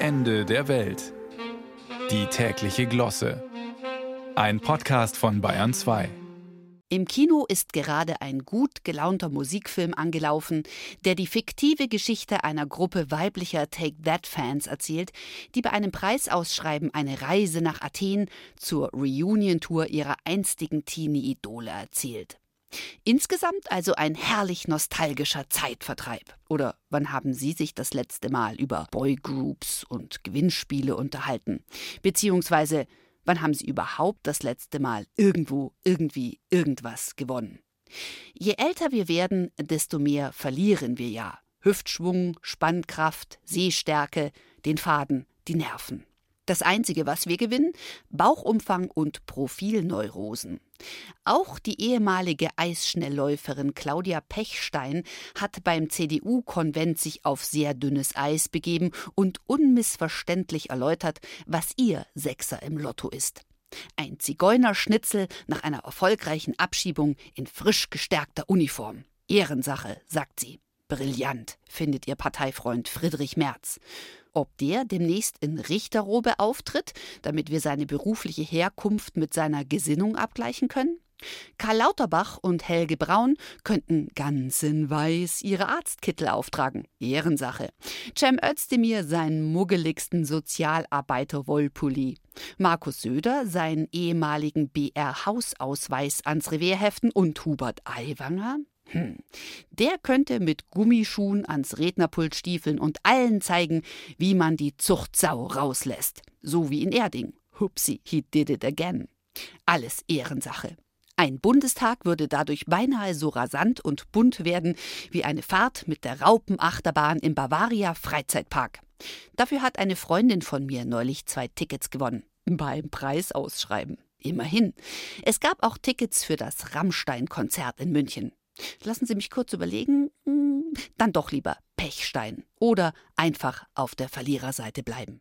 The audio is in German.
Ende der Welt. Die tägliche Glosse. Ein Podcast von Bayern 2. Im Kino ist gerade ein gut gelaunter Musikfilm angelaufen, der die fiktive Geschichte einer Gruppe weiblicher Take That-Fans erzählt, die bei einem Preisausschreiben eine Reise nach Athen zur Reunion-Tour ihrer einstigen Teenie-Idole erzählt. Insgesamt also ein herrlich nostalgischer Zeitvertreib. Oder wann haben Sie sich das letzte Mal über Boygroups und Gewinnspiele unterhalten? Beziehungsweise, wann haben Sie überhaupt das letzte Mal irgendwo, irgendwie, irgendwas gewonnen? Je älter wir werden, desto mehr verlieren wir ja. Hüftschwung, Spannkraft, Sehstärke, den Faden, die Nerven. Das Einzige, was wir gewinnen, Bauchumfang und Profilneurosen. Auch die ehemalige Eisschnellläuferin Claudia Pechstein hat beim CDU-Konvent sich auf sehr dünnes Eis begeben und unmissverständlich erläutert, was ihr Sechser im Lotto ist. Ein Zigeunerschnitzel nach einer erfolgreichen Abschiebung in frisch gestärkter Uniform. Ehrensache, sagt sie. Brillant, findet ihr Parteifreund Friedrich Merz. Ob der demnächst in Richterrobe auftritt, damit wir seine berufliche Herkunft mit seiner Gesinnung abgleichen können? Karl Lauterbach und Helge Braun könnten ganz in Weiß ihre Arztkittel auftragen. Ehrensache. Cem Özdemir seinen muggeligsten Sozialarbeiter-Wollpulli. Markus Söder seinen ehemaligen BR-Hausausweis ans Revier heften und Hubert Aiwanger hm. Der könnte mit Gummischuhen ans Rednerpult stiefeln und allen zeigen, wie man die Zuchtsau rauslässt. So wie in Erding. Hupsi, he did it again. Alles Ehrensache. Ein Bundestag würde dadurch beinahe so rasant und bunt werden wie eine Fahrt mit der Raupenachterbahn im Bavaria Freizeitpark. Dafür hat eine Freundin von mir neulich zwei Tickets gewonnen. Beim Preisausschreiben. Immerhin. Es gab auch Tickets für das Rammstein-Konzert in München. Lassen Sie mich kurz überlegen. Hm, dann doch lieber Pechstein oder einfach auf der Verliererseite bleiben.